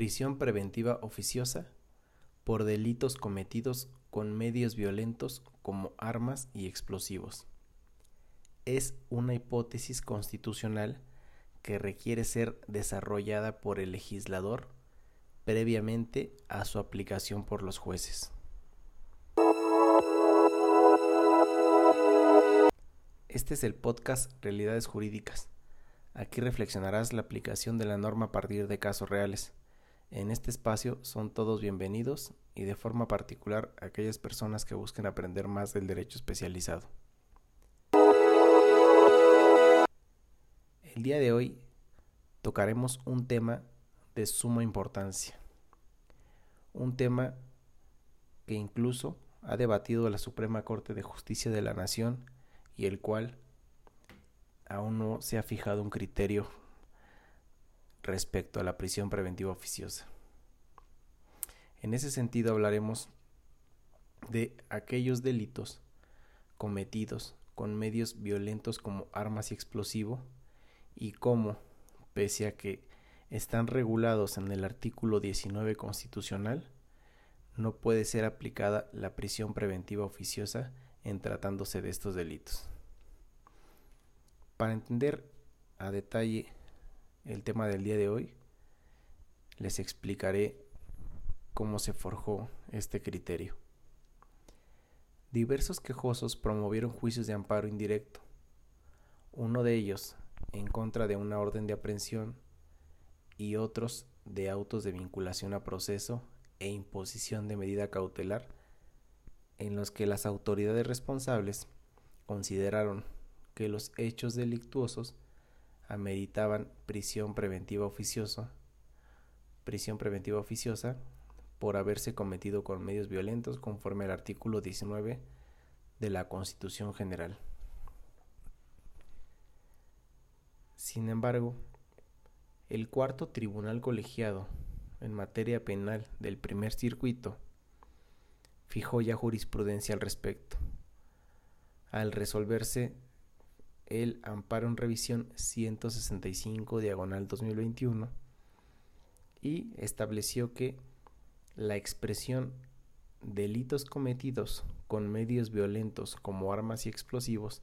Prisión preventiva oficiosa por delitos cometidos con medios violentos como armas y explosivos. Es una hipótesis constitucional que requiere ser desarrollada por el legislador previamente a su aplicación por los jueces. Este es el podcast Realidades Jurídicas. Aquí reflexionarás la aplicación de la norma a partir de casos reales. En este espacio son todos bienvenidos y de forma particular aquellas personas que busquen aprender más del derecho especializado. El día de hoy tocaremos un tema de suma importancia. Un tema que incluso ha debatido la Suprema Corte de Justicia de la Nación y el cual aún no se ha fijado un criterio respecto a la prisión preventiva oficiosa. En ese sentido hablaremos de aquellos delitos cometidos con medios violentos como armas y explosivo y cómo, pese a que están regulados en el artículo 19 constitucional, no puede ser aplicada la prisión preventiva oficiosa en tratándose de estos delitos. Para entender a detalle el tema del día de hoy, les explicaré cómo se forjó este criterio. Diversos quejosos promovieron juicios de amparo indirecto. Uno de ellos en contra de una orden de aprehensión y otros de autos de vinculación a proceso e imposición de medida cautelar en los que las autoridades responsables consideraron que los hechos delictuosos ameritaban prisión preventiva oficiosa, prisión preventiva oficiosa por haberse cometido con medios violentos conforme al artículo 19 de la Constitución General. Sin embargo, el cuarto tribunal colegiado en materia penal del primer circuito fijó ya jurisprudencia al respecto, al resolverse el amparo en revisión 165 diagonal 2021 y estableció que la expresión delitos cometidos con medios violentos como armas y explosivos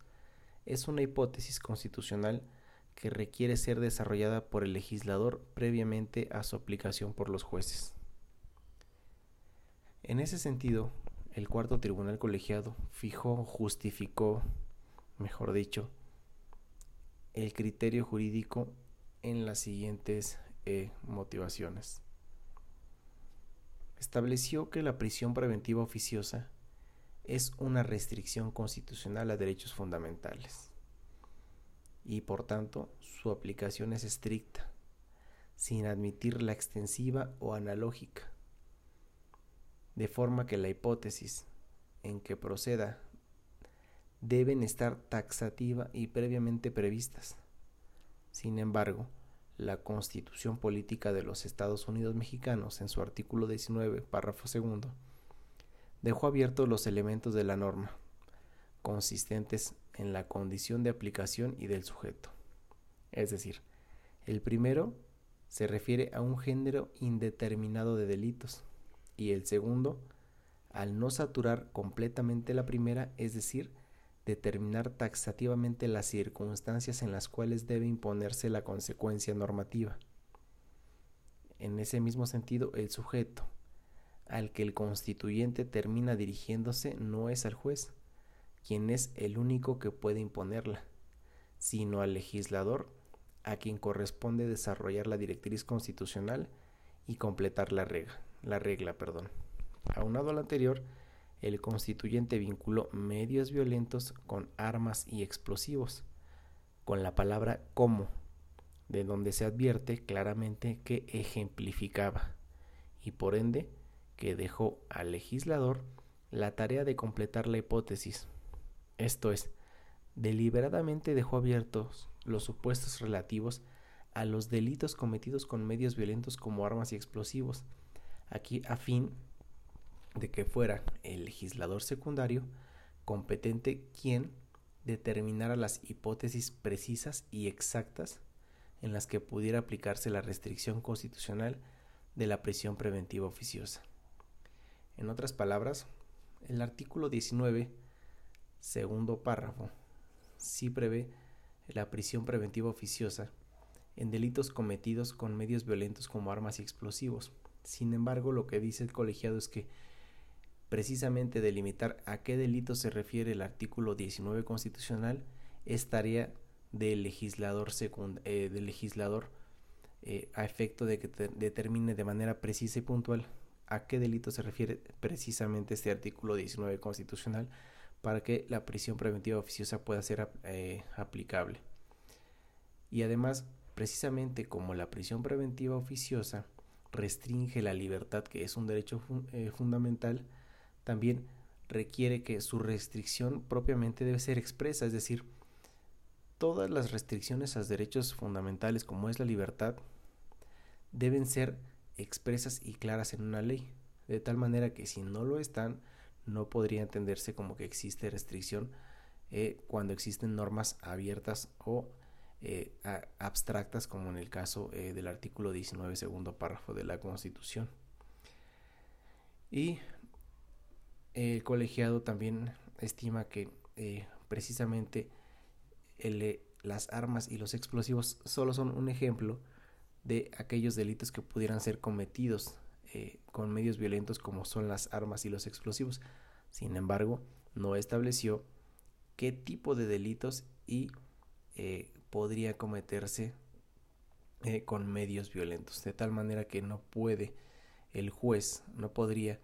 es una hipótesis constitucional que requiere ser desarrollada por el legislador previamente a su aplicación por los jueces. En ese sentido, el cuarto tribunal colegiado fijó, justificó, mejor dicho, el criterio jurídico en las siguientes eh, motivaciones. Estableció que la prisión preventiva oficiosa es una restricción constitucional a derechos fundamentales y por tanto su aplicación es estricta, sin admitir la extensiva o analógica, de forma que la hipótesis en que proceda deben estar taxativa y previamente previstas. Sin embargo, la Constitución Política de los Estados Unidos Mexicanos, en su artículo 19, párrafo segundo, dejó abiertos los elementos de la norma, consistentes en la condición de aplicación y del sujeto. Es decir, el primero se refiere a un género indeterminado de delitos y el segundo al no saturar completamente la primera, es decir, determinar taxativamente las circunstancias en las cuales debe imponerse la consecuencia normativa. En ese mismo sentido, el sujeto al que el constituyente termina dirigiéndose no es al juez, quien es el único que puede imponerla, sino al legislador a quien corresponde desarrollar la directriz constitucional y completar la regla. La regla perdón. Aunado a lo anterior, el constituyente vinculó medios violentos con armas y explosivos, con la palabra como, de donde se advierte claramente que ejemplificaba, y por ende que dejó al legislador la tarea de completar la hipótesis, esto es, deliberadamente dejó abiertos los supuestos relativos a los delitos cometidos con medios violentos como armas y explosivos, aquí a fin de que fuera el legislador secundario competente quien determinara las hipótesis precisas y exactas en las que pudiera aplicarse la restricción constitucional de la prisión preventiva oficiosa. En otras palabras, el artículo 19, segundo párrafo, sí prevé la prisión preventiva oficiosa en delitos cometidos con medios violentos como armas y explosivos. Sin embargo, lo que dice el colegiado es que precisamente delimitar a qué delito se refiere el artículo 19 constitucional es tarea del legislador, eh, eh, a efecto de que determine de manera precisa y puntual a qué delito se refiere precisamente este artículo 19 constitucional para que la prisión preventiva oficiosa pueda ser eh, aplicable. Y además, precisamente como la prisión preventiva oficiosa restringe la libertad, que es un derecho fundamental, también requiere que su restricción propiamente debe ser expresa, es decir, todas las restricciones a derechos fundamentales como es la libertad deben ser expresas y claras en una ley, de tal manera que si no lo están, no podría entenderse como que existe restricción eh, cuando existen normas abiertas o eh, abstractas, como en el caso eh, del artículo 19, segundo párrafo de la Constitución. Y el colegiado también estima que precisamente el, las armas y los explosivos solo son un ejemplo de aquellos delitos que pudieran ser cometidos eh, con medios violentos como son las armas y los explosivos. Sin embargo, no estableció qué tipo de delitos y eh, podría cometerse eh, con medios violentos, de tal manera que no puede el juez, no podría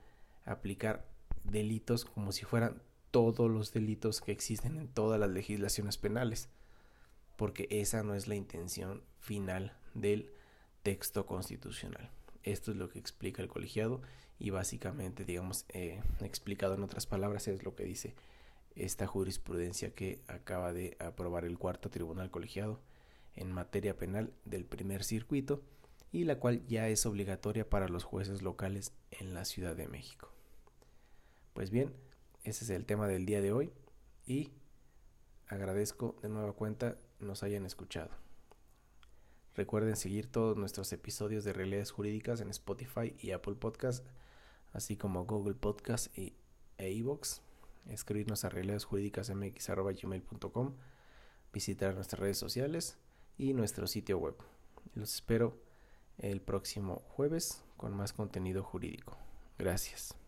aplicar delitos como si fueran todos los delitos que existen en todas las legislaciones penales, porque esa no es la intención final del texto constitucional. Esto es lo que explica el colegiado y básicamente, digamos, eh, explicado en otras palabras, es lo que dice esta jurisprudencia que acaba de aprobar el cuarto tribunal colegiado en materia penal del primer circuito y la cual ya es obligatoria para los jueces locales en la Ciudad de México. Pues bien, ese es el tema del día de hoy y agradezco de nueva cuenta nos hayan escuchado. Recuerden seguir todos nuestros episodios de realidades jurídicas en Spotify y Apple Podcast, así como Google Podcast y iVoox. Escribirnos a realidadesjurídicasmx.com, visitar nuestras redes sociales y nuestro sitio web. Los espero el próximo jueves con más contenido jurídico. Gracias.